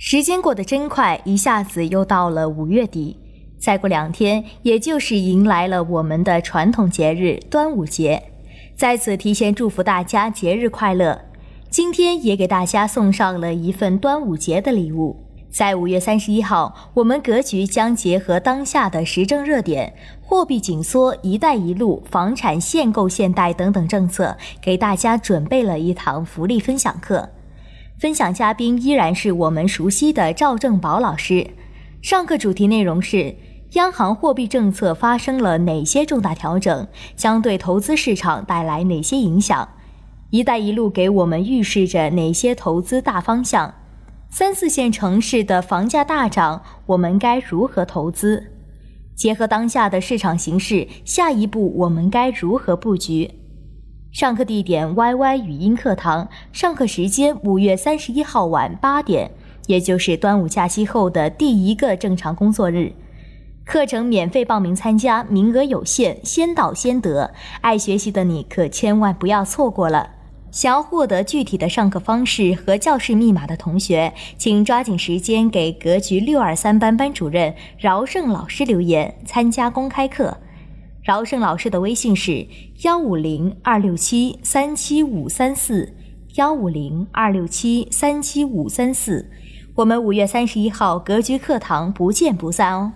时间过得真快，一下子又到了五月底，再过两天，也就是迎来了我们的传统节日端午节。在此提前祝福大家节日快乐。今天也给大家送上了一份端午节的礼物。在五月三十一号，我们格局将结合当下的时政热点、货币紧缩、“一带一路”、房产限购限贷等等政策，给大家准备了一堂福利分享课。分享嘉宾依然是我们熟悉的赵正宝老师。上课主题内容是：央行货币政策发生了哪些重大调整，将对投资市场带来哪些影响？“一带一路”给我们预示着哪些投资大方向？三四线城市的房价大涨，我们该如何投资？结合当下的市场形势，下一步我们该如何布局？上课地点：YY 语音课堂。上课时间：五月三十一号晚八点，也就是端午假期后的第一个正常工作日。课程免费报名参加，名额有限，先到先得。爱学习的你可千万不要错过了。想要获得具体的上课方式和教室密码的同学，请抓紧时间给格局六二三班班主任饶胜老师留言参加公开课。饶胜老师的微信是幺五零二六七三七五三四幺五零二六七三七五三四，我们五月三十一号格局课堂不见不散哦。